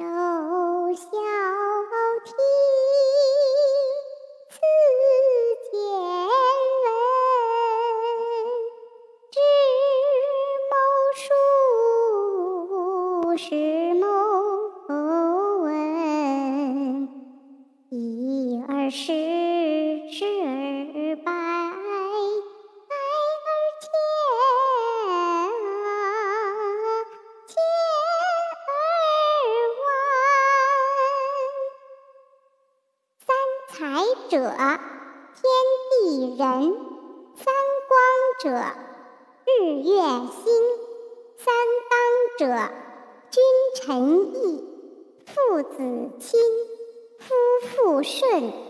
守孝悌，次见闻，知谋数，识某文，一而十，十而百。者，天地人；三光者，日月星；三纲者，君臣义；父子亲；夫妇顺。